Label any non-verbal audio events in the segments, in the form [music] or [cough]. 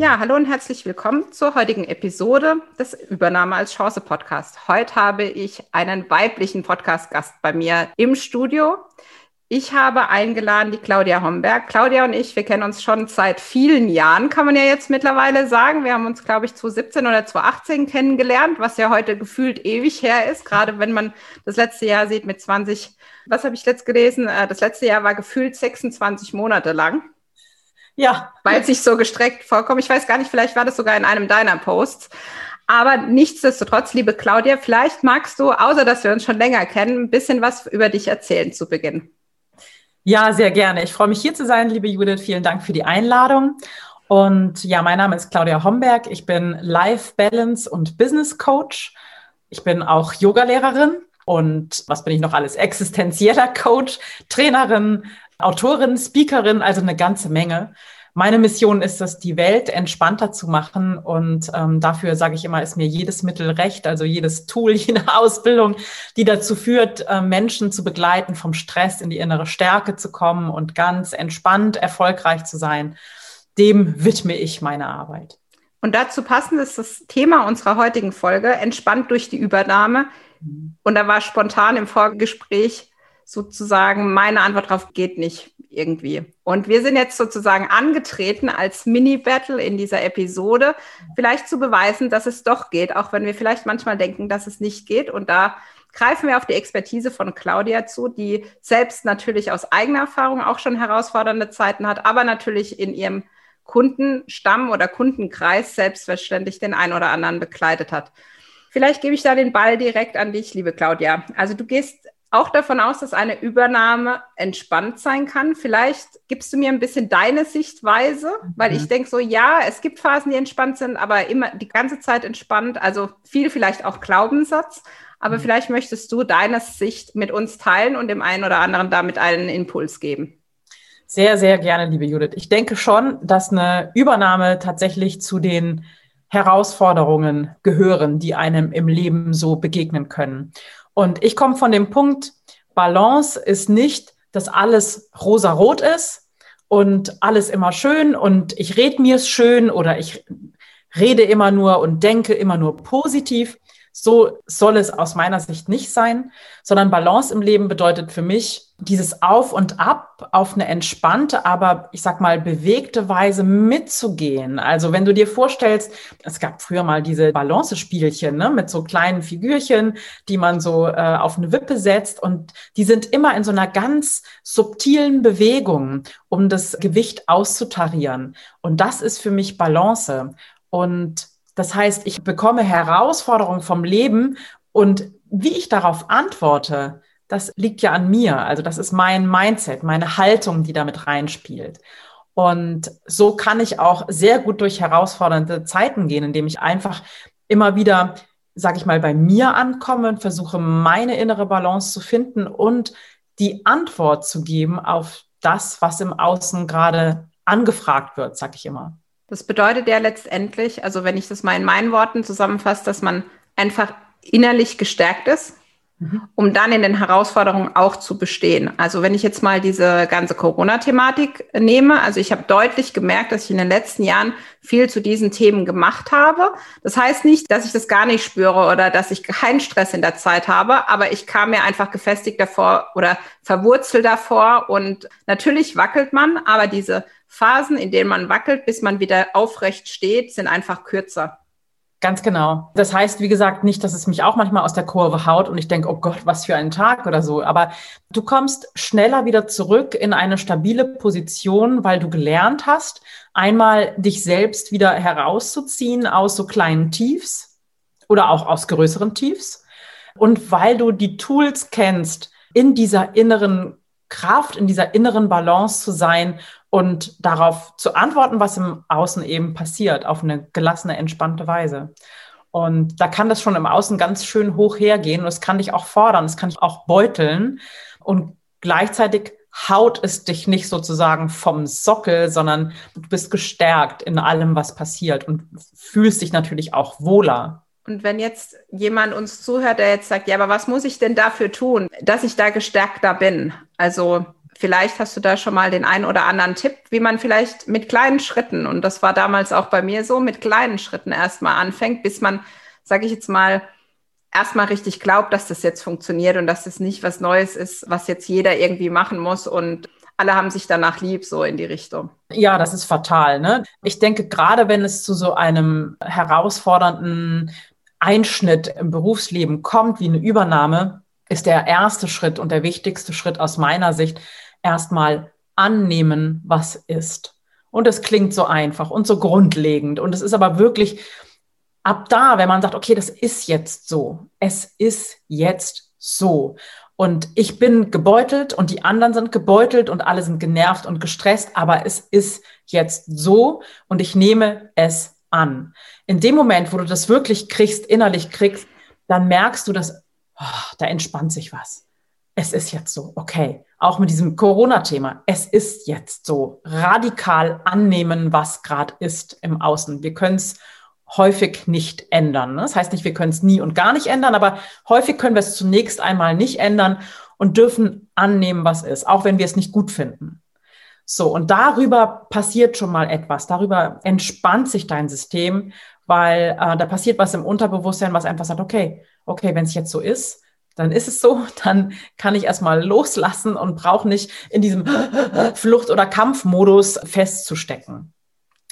Ja, hallo und herzlich willkommen zur heutigen Episode des Übernahme als Chance Podcast. Heute habe ich einen weiblichen Podcast-Gast bei mir im Studio. Ich habe eingeladen die Claudia Homberg. Claudia und ich, wir kennen uns schon seit vielen Jahren, kann man ja jetzt mittlerweile sagen. Wir haben uns, glaube ich, 2017 oder 2018 kennengelernt, was ja heute gefühlt ewig her ist, gerade wenn man das letzte Jahr sieht mit 20, was habe ich letzt gelesen? Äh, das letzte Jahr war gefühlt 26 Monate lang. Ja. Weil es sich so gestreckt vorkommt. Ich weiß gar nicht, vielleicht war das sogar in einem deiner Posts. Aber nichtsdestotrotz, liebe Claudia, vielleicht magst du, außer dass wir uns schon länger kennen, ein bisschen was über dich erzählen zu Beginn. Ja, sehr gerne. Ich freue mich hier zu sein, liebe Judith. Vielen Dank für die Einladung. Und ja, mein Name ist Claudia Homberg. Ich bin Life Balance und Business Coach. Ich bin auch Yogalehrerin und was bin ich noch alles? Existenzieller Coach, Trainerin, Autorin, Speakerin, also eine ganze Menge. Meine Mission ist es, die Welt entspannter zu machen. Und ähm, dafür sage ich immer, ist mir jedes Mittel recht, also jedes Tool, [laughs] jede Ausbildung, die dazu führt, äh, Menschen zu begleiten, vom Stress in die innere Stärke zu kommen und ganz entspannt erfolgreich zu sein. Dem widme ich meine Arbeit. Und dazu passend ist das Thema unserer heutigen Folge, entspannt durch die Übernahme. Mhm. Und da war spontan im Vorgespräch sozusagen meine Antwort darauf geht nicht irgendwie. Und wir sind jetzt sozusagen angetreten als Mini-Battle in dieser Episode, vielleicht zu beweisen, dass es doch geht, auch wenn wir vielleicht manchmal denken, dass es nicht geht. Und da greifen wir auf die Expertise von Claudia zu, die selbst natürlich aus eigener Erfahrung auch schon herausfordernde Zeiten hat, aber natürlich in ihrem Kundenstamm oder Kundenkreis selbstverständlich den einen oder anderen begleitet hat. Vielleicht gebe ich da den Ball direkt an dich, liebe Claudia. Also du gehst auch davon aus, dass eine Übernahme entspannt sein kann. Vielleicht gibst du mir ein bisschen deine Sichtweise, weil ich mhm. denke so, ja, es gibt Phasen, die entspannt sind, aber immer die ganze Zeit entspannt. Also viel vielleicht auch Glaubenssatz. Aber mhm. vielleicht möchtest du deine Sicht mit uns teilen und dem einen oder anderen damit einen Impuls geben. Sehr, sehr gerne, liebe Judith. Ich denke schon, dass eine Übernahme tatsächlich zu den Herausforderungen gehören, die einem im Leben so begegnen können. Und ich komme von dem Punkt, Balance ist nicht, dass alles rosa-rot ist und alles immer schön und ich rede mir es schön oder ich rede immer nur und denke immer nur positiv, so soll es aus meiner Sicht nicht sein, sondern Balance im Leben bedeutet für mich dieses Auf und Ab auf eine entspannte, aber ich sag mal bewegte Weise mitzugehen. Also wenn du dir vorstellst, es gab früher mal diese Balance-Spielchen ne, mit so kleinen Figürchen, die man so äh, auf eine Wippe setzt und die sind immer in so einer ganz subtilen Bewegung, um das Gewicht auszutarieren. Und das ist für mich Balance. Und das heißt, ich bekomme Herausforderungen vom Leben und wie ich darauf antworte, das liegt ja an mir. Also das ist mein Mindset, meine Haltung, die damit reinspielt. Und so kann ich auch sehr gut durch herausfordernde Zeiten gehen, indem ich einfach immer wieder, sage ich mal, bei mir ankomme und versuche, meine innere Balance zu finden und die Antwort zu geben auf das, was im Außen gerade angefragt wird, sage ich immer. Das bedeutet ja letztendlich, also wenn ich das mal in meinen Worten zusammenfasse, dass man einfach innerlich gestärkt ist, mhm. um dann in den Herausforderungen auch zu bestehen. Also wenn ich jetzt mal diese ganze Corona-Thematik nehme, also ich habe deutlich gemerkt, dass ich in den letzten Jahren viel zu diesen Themen gemacht habe. Das heißt nicht, dass ich das gar nicht spüre oder dass ich keinen Stress in der Zeit habe, aber ich kam mir einfach gefestigt davor oder verwurzelt davor und natürlich wackelt man, aber diese Phasen, in denen man wackelt, bis man wieder aufrecht steht, sind einfach kürzer. Ganz genau. Das heißt, wie gesagt, nicht, dass es mich auch manchmal aus der Kurve haut und ich denke, oh Gott, was für ein Tag oder so. Aber du kommst schneller wieder zurück in eine stabile Position, weil du gelernt hast, einmal dich selbst wieder herauszuziehen aus so kleinen Tiefs oder auch aus größeren Tiefs. Und weil du die Tools kennst, in dieser inneren Kraft, in dieser inneren Balance zu sein und darauf zu antworten, was im Außen eben passiert, auf eine gelassene, entspannte Weise. Und da kann das schon im Außen ganz schön hoch hergehen und es kann dich auch fordern, es kann dich auch beuteln und gleichzeitig haut es dich nicht sozusagen vom Sockel, sondern du bist gestärkt in allem, was passiert und fühlst dich natürlich auch wohler. Und wenn jetzt jemand uns zuhört, der jetzt sagt, ja, aber was muss ich denn dafür tun, dass ich da gestärkter bin? Also vielleicht hast du da schon mal den einen oder anderen Tipp, wie man vielleicht mit kleinen Schritten, und das war damals auch bei mir so, mit kleinen Schritten erstmal anfängt, bis man, sage ich jetzt mal, erstmal richtig glaubt, dass das jetzt funktioniert und dass das nicht was Neues ist, was jetzt jeder irgendwie machen muss und alle haben sich danach lieb, so in die Richtung. Ja, das ist fatal. Ne? Ich denke, gerade wenn es zu so einem herausfordernden Einschnitt im Berufsleben kommt, wie eine Übernahme, ist der erste Schritt und der wichtigste Schritt aus meiner Sicht erstmal annehmen, was ist. Und es klingt so einfach und so grundlegend. Und es ist aber wirklich ab da, wenn man sagt, okay, das ist jetzt so, es ist jetzt so. Und ich bin gebeutelt und die anderen sind gebeutelt und alle sind genervt und gestresst, aber es ist jetzt so und ich nehme es an. In dem Moment, wo du das wirklich kriegst, innerlich kriegst, dann merkst du, dass oh, da entspannt sich was. Es ist jetzt so, okay. Auch mit diesem Corona-Thema. Es ist jetzt so. Radikal annehmen, was gerade ist im Außen. Wir können es häufig nicht ändern. Ne? Das heißt nicht, wir können es nie und gar nicht ändern, aber häufig können wir es zunächst einmal nicht ändern und dürfen annehmen, was ist, auch wenn wir es nicht gut finden. So, und darüber passiert schon mal etwas. Darüber entspannt sich dein System, weil äh, da passiert was im Unterbewusstsein, was einfach sagt, okay, okay, wenn es jetzt so ist, dann ist es so, [laughs] dann kann ich erstmal loslassen und brauche nicht in diesem [laughs] Flucht- oder Kampfmodus festzustecken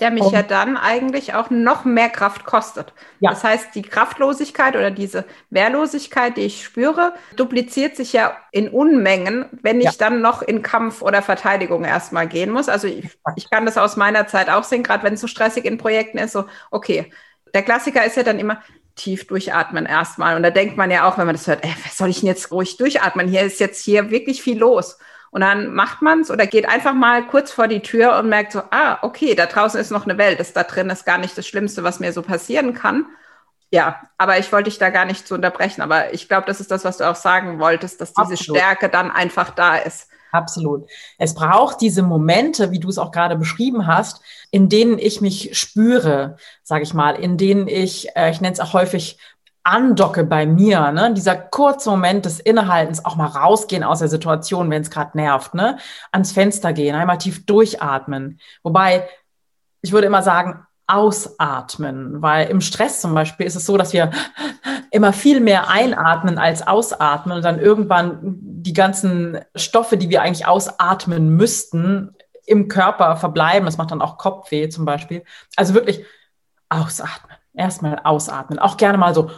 der mich um, ja dann eigentlich auch noch mehr Kraft kostet. Ja. Das heißt, die Kraftlosigkeit oder diese Wehrlosigkeit, die ich spüre, dupliziert sich ja in Unmengen, wenn ich ja. dann noch in Kampf oder Verteidigung erstmal gehen muss. Also ich, ich kann das aus meiner Zeit auch sehen, gerade wenn es so stressig in Projekten ist, so, okay, der Klassiker ist ja dann immer, tief durchatmen erstmal. Und da denkt man ja auch, wenn man das hört, ey, was soll ich denn jetzt ruhig durchatmen? Hier ist jetzt hier wirklich viel los. Und dann macht man es oder geht einfach mal kurz vor die Tür und merkt so, ah, okay, da draußen ist noch eine Welt, das da drin ist gar nicht das Schlimmste, was mir so passieren kann. Ja, aber ich wollte dich da gar nicht zu unterbrechen. Aber ich glaube, das ist das, was du auch sagen wolltest, dass diese Absolut. Stärke dann einfach da ist. Absolut. Es braucht diese Momente, wie du es auch gerade beschrieben hast, in denen ich mich spüre, sage ich mal, in denen ich, äh, ich nenne es auch häufig andocke bei mir, ne? dieser kurze Moment des Innehaltens, auch mal rausgehen aus der Situation, wenn es gerade nervt, ne? ans Fenster gehen, einmal tief durchatmen. Wobei, ich würde immer sagen, ausatmen, weil im Stress zum Beispiel ist es so, dass wir immer viel mehr einatmen als ausatmen und dann irgendwann die ganzen Stoffe, die wir eigentlich ausatmen müssten, im Körper verbleiben. Das macht dann auch Kopfweh zum Beispiel. Also wirklich ausatmen erstmal ausatmen. Auch gerne mal so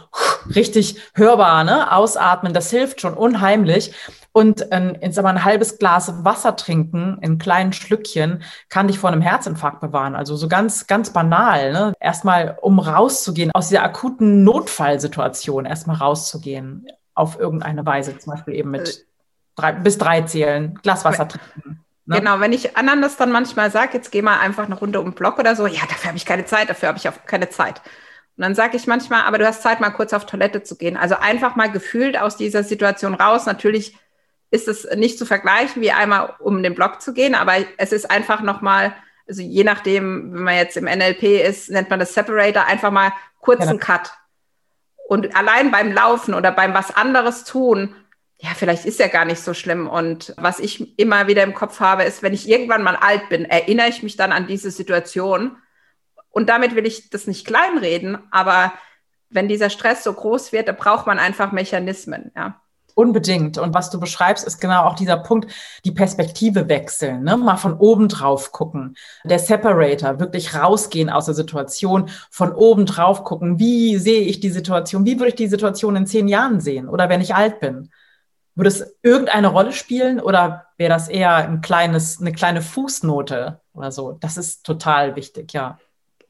richtig hörbar, ne? Ausatmen, das hilft schon unheimlich. Und aber ein halbes Glas Wasser trinken in kleinen Schlückchen kann dich vor einem Herzinfarkt bewahren. Also so ganz, ganz banal. Ne? Erstmal, um rauszugehen aus dieser akuten Notfallsituation, erstmal rauszugehen auf irgendeine Weise, zum Beispiel eben mit äh. drei, bis drei zählen, Glas Wasser trinken. Ne? Genau, wenn ich anderen das dann manchmal sage, jetzt geh mal einfach eine Runde um den Block oder so, ja, dafür habe ich keine Zeit, dafür habe ich auch keine Zeit. Und dann sage ich manchmal, aber du hast Zeit, mal kurz auf Toilette zu gehen. Also einfach mal gefühlt aus dieser Situation raus. Natürlich ist es nicht zu vergleichen, wie einmal um den Block zu gehen, aber es ist einfach nochmal, also je nachdem, wenn man jetzt im NLP ist, nennt man das Separator, einfach mal kurzen genau. Cut. Und allein beim Laufen oder beim was anderes tun, ja, vielleicht ist ja gar nicht so schlimm. Und was ich immer wieder im Kopf habe, ist, wenn ich irgendwann mal alt bin, erinnere ich mich dann an diese Situation und damit will ich das nicht kleinreden, aber wenn dieser Stress so groß wird, da braucht man einfach Mechanismen, ja. Unbedingt. Und was du beschreibst, ist genau auch dieser Punkt, die Perspektive wechseln, ne? mal von oben drauf gucken. Der Separator, wirklich rausgehen aus der Situation, von oben drauf gucken. Wie sehe ich die Situation? Wie würde ich die Situation in zehn Jahren sehen oder wenn ich alt bin? Würde es irgendeine Rolle spielen oder wäre das eher ein kleines, eine kleine Fußnote oder so? Das ist total wichtig, ja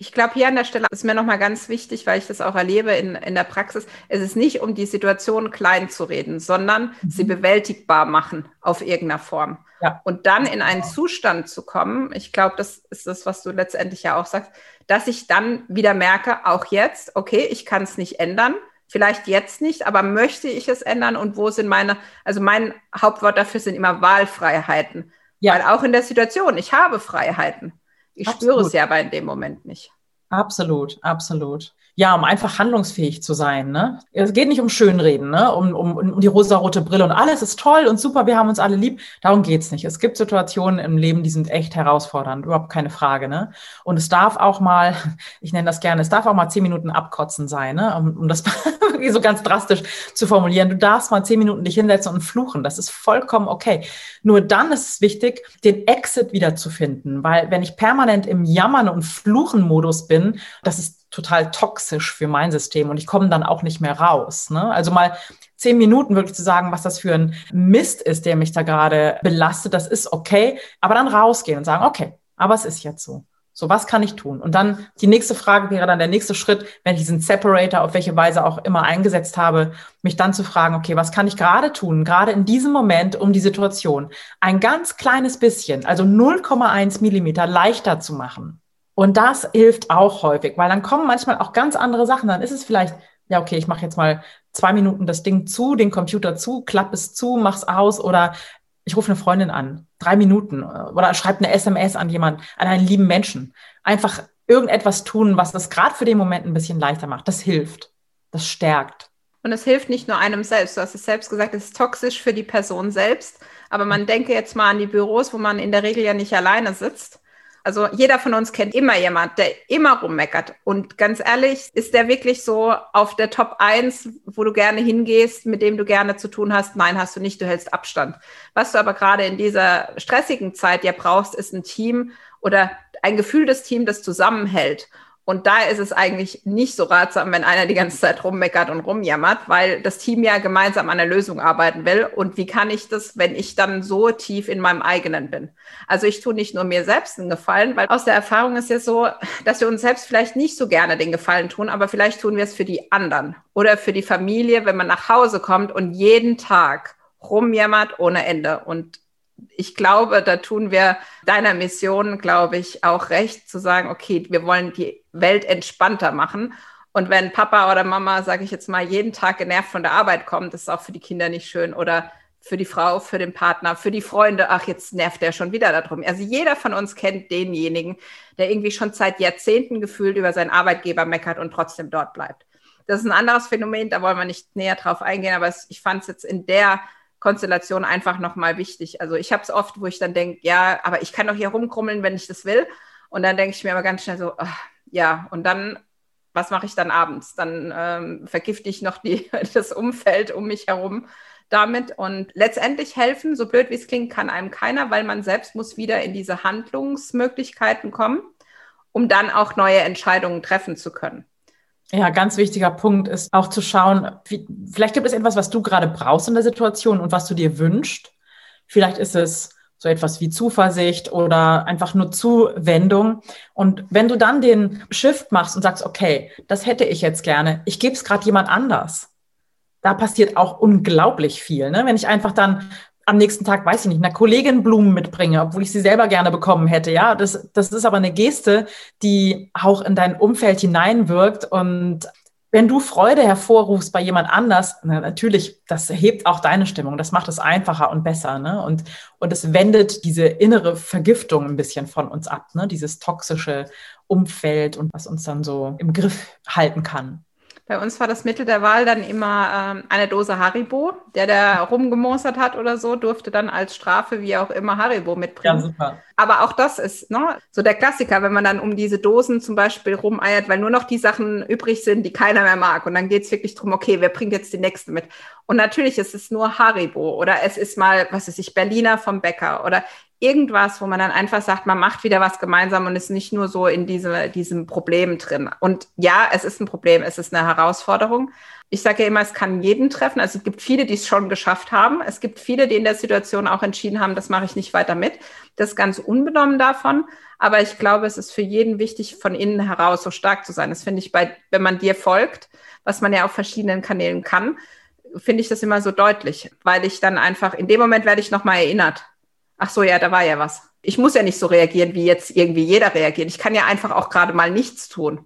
Ich glaube, hier an der Stelle ist mir nochmal ganz wichtig, weil ich das auch erlebe in, in der Praxis. Es ist nicht, um die Situation klein zu reden, sondern mhm. sie bewältigbar machen auf irgendeiner Form. Ja. Und dann in einen Zustand zu kommen, ich glaube, das ist das, was du letztendlich ja auch sagst, dass ich dann wieder merke, auch jetzt, okay, ich kann es nicht ändern. Vielleicht jetzt nicht, aber möchte ich es ändern und wo sind meine, also mein Hauptwort dafür sind immer Wahlfreiheiten. Ja. Weil auch in der Situation, ich habe Freiheiten. Ich Absolut. spüre es ja aber in dem Moment nicht. Absolut, absolut. Ja, um einfach handlungsfähig zu sein. Ne? Es geht nicht um Schönreden, ne? um, um, um die rosarote Brille und alles ist toll und super, wir haben uns alle lieb. Darum geht's nicht. Es gibt Situationen im Leben, die sind echt herausfordernd, überhaupt keine Frage. Ne? Und es darf auch mal, [laughs] ich nenne das gerne, es darf auch mal zehn Minuten abkotzen sein, ne? um, um das [laughs] so ganz drastisch zu formulieren. Du darfst mal zehn Minuten dich hinsetzen und fluchen. Das ist vollkommen okay. Nur dann ist es wichtig, den Exit wiederzufinden, weil wenn ich permanent im Jammern und Fluchen-Modus bin, das ist total toxisch für mein System und ich komme dann auch nicht mehr raus. Ne? Also mal zehn Minuten wirklich zu sagen, was das für ein Mist ist, der mich da gerade belastet, das ist okay, aber dann rausgehen und sagen, okay, aber es ist jetzt so. So, was kann ich tun? Und dann die nächste Frage wäre dann der nächste Schritt, wenn ich diesen Separator auf welche Weise auch immer eingesetzt habe, mich dann zu fragen, okay, was kann ich gerade tun, gerade in diesem Moment, um die Situation ein ganz kleines bisschen, also 0,1 Millimeter leichter zu machen. Und das hilft auch häufig, weil dann kommen manchmal auch ganz andere Sachen. Dann ist es vielleicht, ja, okay, ich mache jetzt mal zwei Minuten das Ding zu, den Computer zu, klappe es zu, mach's aus oder ich rufe eine Freundin an, drei Minuten oder schreibe eine SMS an jemanden, an einen lieben Menschen. Einfach irgendetwas tun, was das gerade für den Moment ein bisschen leichter macht. Das hilft. Das stärkt. Und es hilft nicht nur einem selbst. Du hast es selbst gesagt, es ist toxisch für die Person selbst. Aber man denke jetzt mal an die Büros, wo man in der Regel ja nicht alleine sitzt. Also jeder von uns kennt immer jemand, der immer rummeckert. Und ganz ehrlich, ist der wirklich so auf der Top 1, wo du gerne hingehst, mit dem du gerne zu tun hast? Nein, hast du nicht, du hältst Abstand. Was du aber gerade in dieser stressigen Zeit ja brauchst, ist ein Team oder ein gefühltes Team, das zusammenhält. Und da ist es eigentlich nicht so ratsam, wenn einer die ganze Zeit rummeckert und rumjammert, weil das Team ja gemeinsam an der Lösung arbeiten will. Und wie kann ich das, wenn ich dann so tief in meinem eigenen bin? Also ich tue nicht nur mir selbst einen Gefallen, weil aus der Erfahrung ist ja so, dass wir uns selbst vielleicht nicht so gerne den Gefallen tun, aber vielleicht tun wir es für die anderen oder für die Familie, wenn man nach Hause kommt und jeden Tag rumjammert ohne Ende. Und ich glaube, da tun wir deiner Mission, glaube ich, auch recht zu sagen, okay, wir wollen die Welt entspannter machen. Und wenn Papa oder Mama, sage ich jetzt mal, jeden Tag genervt von der Arbeit kommt, ist auch für die Kinder nicht schön oder für die Frau, für den Partner, für die Freunde, ach, jetzt nervt der schon wieder darum. Also jeder von uns kennt denjenigen, der irgendwie schon seit Jahrzehnten gefühlt über seinen Arbeitgeber meckert und trotzdem dort bleibt. Das ist ein anderes Phänomen, da wollen wir nicht näher drauf eingehen, aber ich fand es jetzt in der Konstellation einfach nochmal wichtig. Also ich habe es oft, wo ich dann denke, ja, aber ich kann doch hier rumkrummeln, wenn ich das will. Und dann denke ich mir aber ganz schnell so, ach, ja, und dann, was mache ich dann abends? Dann ähm, vergifte ich noch die, [laughs] das Umfeld um mich herum damit. Und letztendlich helfen, so blöd wie es klingt, kann einem keiner, weil man selbst muss wieder in diese Handlungsmöglichkeiten kommen, um dann auch neue Entscheidungen treffen zu können. Ja, ganz wichtiger Punkt ist auch zu schauen, wie, vielleicht gibt es etwas, was du gerade brauchst in der Situation und was du dir wünschst. Vielleicht ist es so etwas wie Zuversicht oder einfach nur Zuwendung. Und wenn du dann den Shift machst und sagst, okay, das hätte ich jetzt gerne, ich gebe es gerade jemand anders. Da passiert auch unglaublich viel. Ne? Wenn ich einfach dann am nächsten Tag, weiß ich nicht, einer Kollegin Blumen mitbringe, obwohl ich sie selber gerne bekommen hätte. Ja, das, das ist aber eine Geste, die auch in dein Umfeld hineinwirkt. Und wenn du Freude hervorrufst bei jemand anders, na, natürlich, das hebt auch deine Stimmung. Das macht es einfacher und besser. Ne? Und, und es wendet diese innere Vergiftung ein bisschen von uns ab, ne? dieses toxische Umfeld und was uns dann so im Griff halten kann. Bei uns war das Mittel der Wahl dann immer ähm, eine Dose Haribo. Der, der rumgemostert hat oder so, durfte dann als Strafe, wie auch immer, Haribo mitbringen. Ja, super. Aber auch das ist ne, so der Klassiker, wenn man dann um diese Dosen zum Beispiel rumeiert, weil nur noch die Sachen übrig sind, die keiner mehr mag. Und dann geht es wirklich darum, okay, wer bringt jetzt die nächste mit? Und natürlich ist es nur Haribo oder es ist mal, was weiß ich, Berliner vom Bäcker oder irgendwas, wo man dann einfach sagt, man macht wieder was gemeinsam und ist nicht nur so in diese, diesem Problem drin. Und ja, es ist ein Problem, es ist eine Herausforderung. Ich sage ja immer, es kann jeden treffen. Also es gibt viele, die es schon geschafft haben. Es gibt viele, die in der Situation auch entschieden haben, das mache ich nicht weiter mit. Das ist ganz unbenommen davon. Aber ich glaube, es ist für jeden wichtig, von innen heraus so stark zu sein. Das finde ich bei, wenn man dir folgt, was man ja auf verschiedenen Kanälen kann, finde ich das immer so deutlich, weil ich dann einfach, in dem Moment werde ich nochmal erinnert ach so, ja, da war ja was. Ich muss ja nicht so reagieren, wie jetzt irgendwie jeder reagiert. Ich kann ja einfach auch gerade mal nichts tun.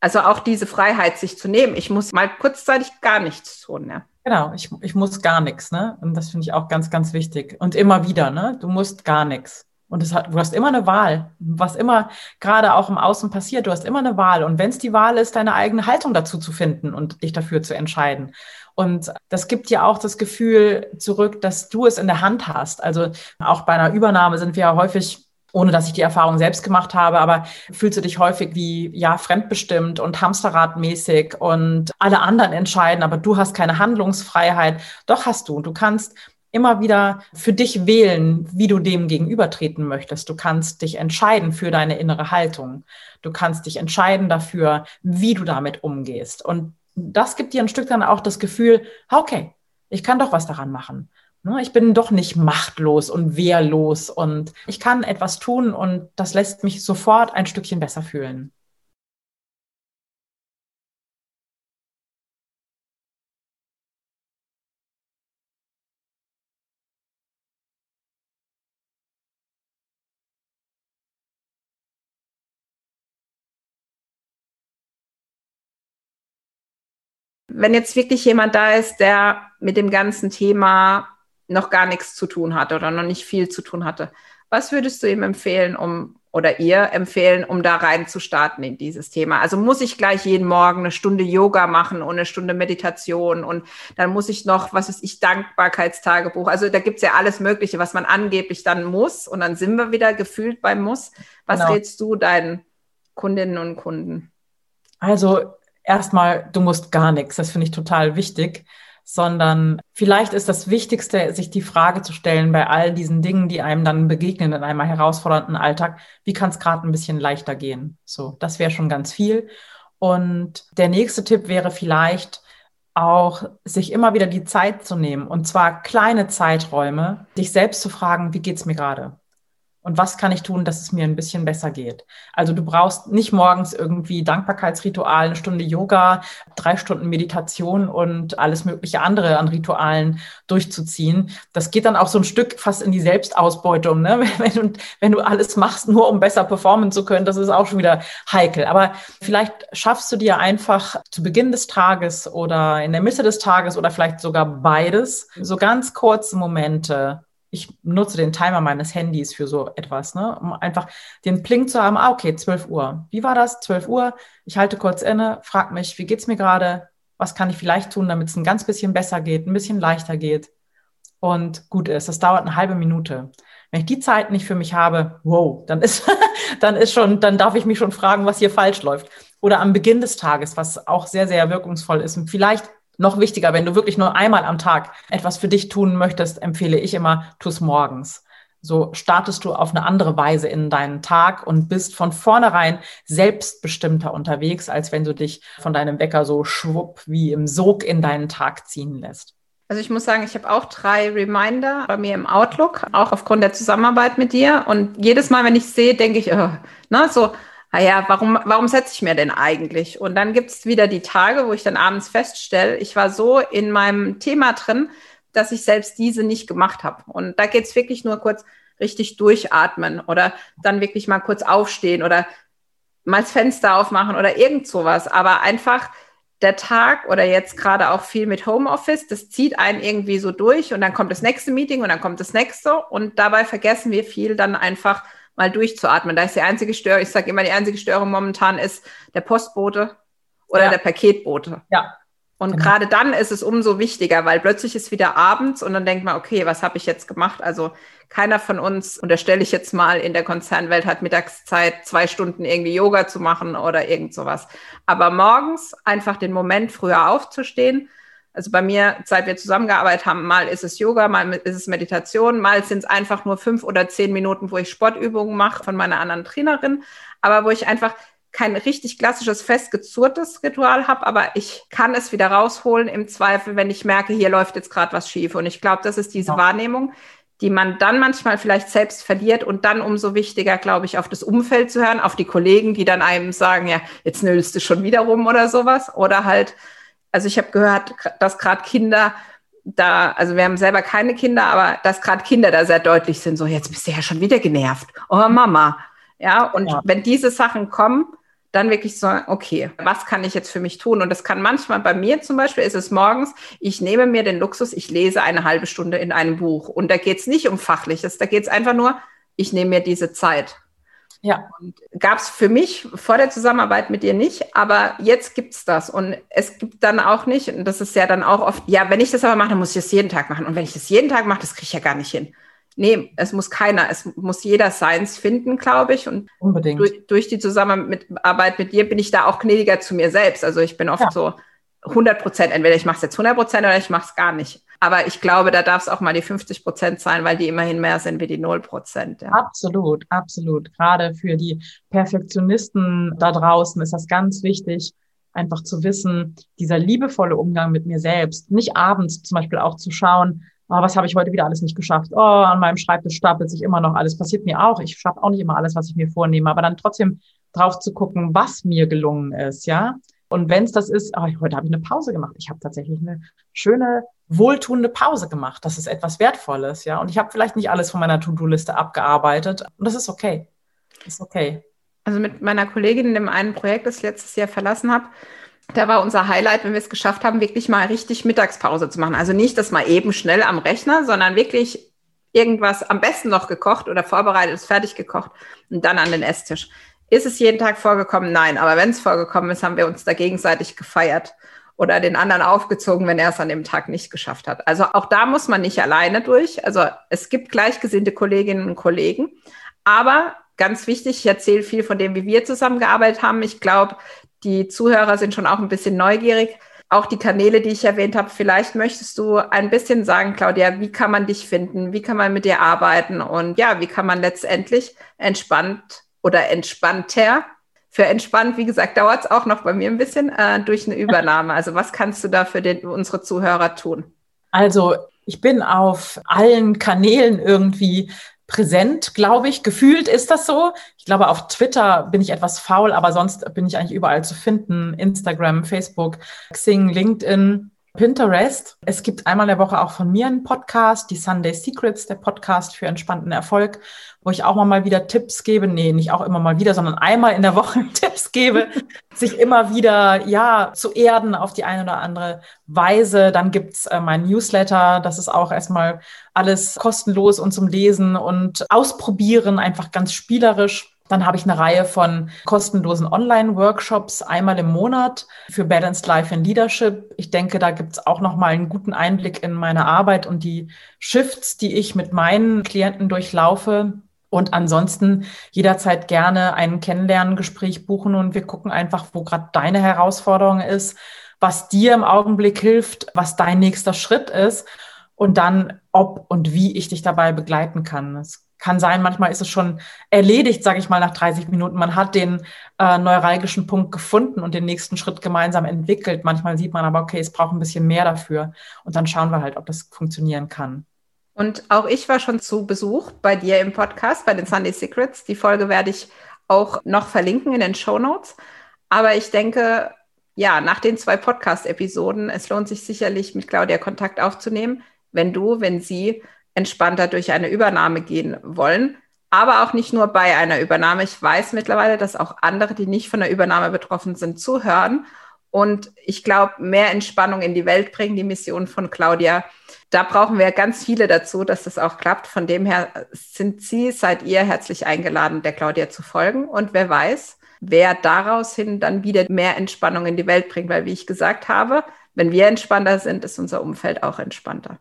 Also auch diese Freiheit, sich zu nehmen. Ich muss mal kurzzeitig gar nichts tun. Ja. Genau, ich, ich muss gar nichts. Ne? Und das finde ich auch ganz, ganz wichtig. Und immer wieder, ne? du musst gar nichts. Und hat, du hast immer eine Wahl. Was immer gerade auch im Außen passiert, du hast immer eine Wahl. Und wenn es die Wahl ist, deine eigene Haltung dazu zu finden und dich dafür zu entscheiden. Und das gibt dir auch das Gefühl zurück, dass du es in der Hand hast. Also auch bei einer Übernahme sind wir ja häufig ohne dass ich die Erfahrung selbst gemacht habe, aber fühlst du dich häufig wie, ja, fremdbestimmt und hamsterradmäßig und alle anderen entscheiden, aber du hast keine Handlungsfreiheit. Doch hast du. Du kannst immer wieder für dich wählen, wie du dem gegenübertreten möchtest. Du kannst dich entscheiden für deine innere Haltung. Du kannst dich entscheiden dafür, wie du damit umgehst. Und das gibt dir ein Stück dann auch das Gefühl, okay, ich kann doch was daran machen. Ne, ich bin doch nicht machtlos und wehrlos und ich kann etwas tun und das lässt mich sofort ein Stückchen besser fühlen. Wenn jetzt wirklich jemand da ist, der mit dem ganzen Thema noch gar nichts zu tun hat oder noch nicht viel zu tun hatte, was würdest du ihm empfehlen, um oder ihr empfehlen, um da rein zu starten in dieses Thema? Also muss ich gleich jeden Morgen eine Stunde Yoga machen und eine Stunde Meditation und dann muss ich noch, was ist ich, Dankbarkeitstagebuch. Also da gibt's ja alles Mögliche, was man angeblich dann muss und dann sind wir wieder gefühlt beim Muss. Was genau. rätst du deinen Kundinnen und Kunden? Also erstmal, du musst gar nichts. Das finde ich total wichtig. Sondern vielleicht ist das Wichtigste, sich die Frage zu stellen bei all diesen Dingen, die einem dann begegnen in einem herausfordernden Alltag, wie kann es gerade ein bisschen leichter gehen? So, das wäre schon ganz viel. Und der nächste Tipp wäre vielleicht auch, sich immer wieder die Zeit zu nehmen, und zwar kleine Zeiträume, dich selbst zu fragen, wie geht's mir gerade? Und was kann ich tun, dass es mir ein bisschen besser geht. Also du brauchst nicht morgens irgendwie Dankbarkeitsritual, eine Stunde Yoga, drei Stunden Meditation und alles mögliche andere an Ritualen durchzuziehen. Das geht dann auch so ein Stück fast in die Selbstausbeutung, ne? [laughs] wenn, du, wenn du alles machst, nur um besser performen zu können, das ist auch schon wieder heikel. Aber vielleicht schaffst du dir einfach zu Beginn des Tages oder in der Mitte des Tages oder vielleicht sogar beides, so ganz kurze Momente, ich nutze den Timer meines Handys für so etwas, ne? um einfach den Pling zu haben, ah, okay, 12 Uhr. Wie war das? 12 Uhr. Ich halte kurz inne, frage mich, wie geht's mir gerade? Was kann ich vielleicht tun, damit es ein ganz bisschen besser geht, ein bisschen leichter geht und gut ist. Das dauert eine halbe Minute. Wenn ich die Zeit nicht für mich habe, wow, dann ist, [laughs] dann ist schon, dann darf ich mich schon fragen, was hier falsch läuft. Oder am Beginn des Tages, was auch sehr, sehr wirkungsvoll ist. Und vielleicht noch wichtiger, wenn du wirklich nur einmal am Tag etwas für dich tun möchtest, empfehle ich immer, tu es morgens. So startest du auf eine andere Weise in deinen Tag und bist von vornherein selbstbestimmter unterwegs, als wenn du dich von deinem Wecker so schwupp wie im Sog in deinen Tag ziehen lässt. Also ich muss sagen, ich habe auch drei Reminder bei mir im Outlook, auch aufgrund der Zusammenarbeit mit dir. Und jedes Mal, wenn ich sehe, denke ich, oh, ne, so, naja, warum, warum setze ich mir denn eigentlich? Und dann gibt es wieder die Tage, wo ich dann abends feststelle, ich war so in meinem Thema drin, dass ich selbst diese nicht gemacht habe. Und da geht es wirklich nur kurz richtig durchatmen oder dann wirklich mal kurz aufstehen oder mal das Fenster aufmachen oder irgend sowas. Aber einfach der Tag oder jetzt gerade auch viel mit Homeoffice, das zieht einen irgendwie so durch und dann kommt das nächste Meeting und dann kommt das nächste und dabei vergessen wir viel dann einfach mal durchzuatmen. Da ist die einzige Störung, ich sage immer, die einzige Störung momentan ist der Postbote oder ja. der Paketbote. Ja. Und genau. gerade dann ist es umso wichtiger, weil plötzlich ist wieder abends und dann denkt man, okay, was habe ich jetzt gemacht? Also keiner von uns, unterstelle ich jetzt mal, in der Konzernwelt hat Mittagszeit, zwei Stunden irgendwie Yoga zu machen oder irgend sowas. Aber morgens einfach den Moment früher aufzustehen, Also bei mir, seit wir zusammengearbeitet haben, mal ist es Yoga, mal ist es Meditation, mal sind es einfach nur fünf oder zehn Minuten, wo ich Sportübungen mache von meiner anderen Trainerin, aber wo ich einfach kein richtig klassisches festgezurrtes Ritual habe, aber ich kann es wieder rausholen im Zweifel, wenn ich merke, hier läuft jetzt gerade was schief. Und ich glaube, das ist diese ja. Wahrnehmung, die man dann manchmal vielleicht selbst verliert und dann umso wichtiger, glaube ich, auf das Umfeld zu hören, auf die Kollegen, die dann einem sagen, ja, jetzt nüllst du schon wieder rum oder sowas. Oder halt, also ich habe gehört, dass gerade Kinder da, also wir haben selber keine Kinder, aber dass gerade Kinder da sehr deutlich sind, so jetzt bist du ja schon wieder genervt. Oh Mama. Ja, und ja. wenn diese Sachen kommen, dann wirklich so, okay, was kann ich jetzt für mich tun? Und das kann manchmal bei mir zum Beispiel, ist es morgens, ich nehme mir den Luxus, ich lese eine halbe Stunde in einem Buch. Und da geht es nicht um Fachliches, da geht es einfach nur, ich nehme mir diese Zeit. Ja. Gab es für mich vor der Zusammenarbeit mit dir nicht, aber jetzt gibt es das. Und es gibt dann auch nicht, und das ist ja dann auch oft, ja, wenn ich das aber mache, dann muss ich das jeden Tag machen. Und wenn ich das jeden Tag mache, das kriege ich ja gar nicht hin. Nee, es muss keiner, es muss jeder Seins finden, glaube ich. Und Unbedingt. Durch, durch, die Zusammenarbeit mit dir bin ich da auch gnädiger zu mir selbst. Also ich bin oft ja. so 100 Prozent, entweder ich mache es jetzt 100 Prozent oder ich mache es gar nicht. Aber ich glaube, da darf es auch mal die 50 Prozent sein, weil die immerhin mehr sind wie die 0 Prozent. Ja. Absolut, absolut. Gerade für die Perfektionisten da draußen ist das ganz wichtig, einfach zu wissen, dieser liebevolle Umgang mit mir selbst, nicht abends zum Beispiel auch zu schauen, oh, was habe ich heute wieder alles nicht geschafft? Oh, an meinem Schreibtisch stapelt sich immer noch alles. Passiert mir auch. Ich schaffe auch nicht immer alles, was ich mir vornehme, aber dann trotzdem drauf zu gucken, was mir gelungen ist, ja. Und wenn es das ist, oh, heute habe ich eine Pause gemacht. Ich habe tatsächlich eine schöne, wohltuende Pause gemacht. Das ist etwas Wertvolles, ja. Und ich habe vielleicht nicht alles von meiner To-Do-Liste abgearbeitet. Und das ist okay. Das ist okay. Also mit meiner Kollegin in dem einen Projekt, das ich letztes Jahr verlassen habe, da war unser Highlight, wenn wir es geschafft haben, wirklich mal richtig Mittagspause zu machen. Also nicht das mal eben schnell am Rechner, sondern wirklich irgendwas am besten noch gekocht oder vorbereitet, fertig gekocht und dann an den Esstisch. Ist es jeden Tag vorgekommen? Nein. Aber wenn es vorgekommen ist, haben wir uns da gegenseitig gefeiert oder den anderen aufgezogen, wenn er es an dem Tag nicht geschafft hat. Also auch da muss man nicht alleine durch. Also es gibt gleichgesinnte Kolleginnen und Kollegen. Aber ganz wichtig, ich erzähle viel von dem, wie wir zusammengearbeitet haben. Ich glaube, die Zuhörer sind schon auch ein bisschen neugierig. Auch die Kanäle, die ich erwähnt habe, vielleicht möchtest du ein bisschen sagen, Claudia, wie kann man dich finden? Wie kann man mit dir arbeiten? Und ja, wie kann man letztendlich entspannt oder entspannter für entspannt, wie gesagt, dauert es auch noch bei mir ein bisschen äh, durch eine Übernahme. Also was kannst du da für den, unsere Zuhörer tun? Also ich bin auf allen Kanälen irgendwie präsent, glaube ich. Gefühlt ist das so. Ich glaube, auf Twitter bin ich etwas faul, aber sonst bin ich eigentlich überall zu finden. Instagram, Facebook, Xing, LinkedIn. Pinterest. Es gibt einmal in der Woche auch von mir einen Podcast, die Sunday Secrets, der Podcast für entspannten Erfolg, wo ich auch mal wieder Tipps gebe. Nee, nicht auch immer mal wieder, sondern einmal in der Woche [laughs] Tipps gebe, sich immer wieder, ja, zu erden auf die eine oder andere Weise. Dann gibt's äh, mein Newsletter. Das ist auch erstmal alles kostenlos und zum Lesen und ausprobieren, einfach ganz spielerisch. Dann habe ich eine Reihe von kostenlosen Online-Workshops einmal im Monat für Balanced Life and Leadership. Ich denke, da gibt es auch noch mal einen guten Einblick in meine Arbeit und die Shifts, die ich mit meinen Klienten durchlaufe. Und ansonsten jederzeit gerne ein Kennenlerngespräch buchen und wir gucken einfach, wo gerade deine Herausforderung ist, was dir im Augenblick hilft, was dein nächster Schritt ist und dann, ob und wie ich dich dabei begleiten kann. Es kann sein, manchmal ist es schon erledigt, sage ich mal, nach 30 Minuten. Man hat den äh, neuralgischen Punkt gefunden und den nächsten Schritt gemeinsam entwickelt. Manchmal sieht man aber, okay, es braucht ein bisschen mehr dafür. Und dann schauen wir halt, ob das funktionieren kann. Und auch ich war schon zu Besuch bei dir im Podcast, bei den Sunday Secrets. Die Folge werde ich auch noch verlinken in den Show Notes. Aber ich denke, ja, nach den zwei Podcast-Episoden, es lohnt sich sicherlich, mit Claudia Kontakt aufzunehmen, wenn du, wenn sie entspannter durch eine Übernahme gehen wollen. Aber auch nicht nur bei einer Übernahme. Ich weiß mittlerweile, dass auch andere, die nicht von der Übernahme betroffen sind, zuhören. Und ich glaube, mehr Entspannung in die Welt bringen, die Mission von Claudia. Da brauchen wir ganz viele dazu, dass das auch klappt. Von dem her sind Sie, seid ihr herzlich eingeladen, der Claudia zu folgen. Und wer weiß, wer daraus hin dann wieder mehr Entspannung in die Welt bringt. Weil, wie ich gesagt habe, wenn wir entspannter sind, ist unser Umfeld auch entspannter.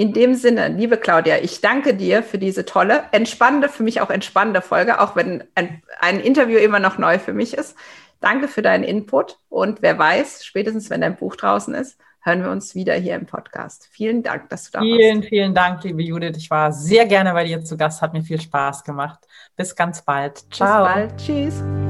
In dem Sinne, liebe Claudia, ich danke dir für diese tolle, entspannende, für mich auch entspannende Folge, auch wenn ein, ein Interview immer noch neu für mich ist. Danke für deinen Input und wer weiß, spätestens wenn dein Buch draußen ist, hören wir uns wieder hier im Podcast. Vielen Dank, dass du da vielen, warst. Vielen, vielen Dank, liebe Judith. Ich war sehr gerne bei dir zu Gast, hat mir viel Spaß gemacht. Bis ganz bald. Ciao. Bis bald. Tschüss.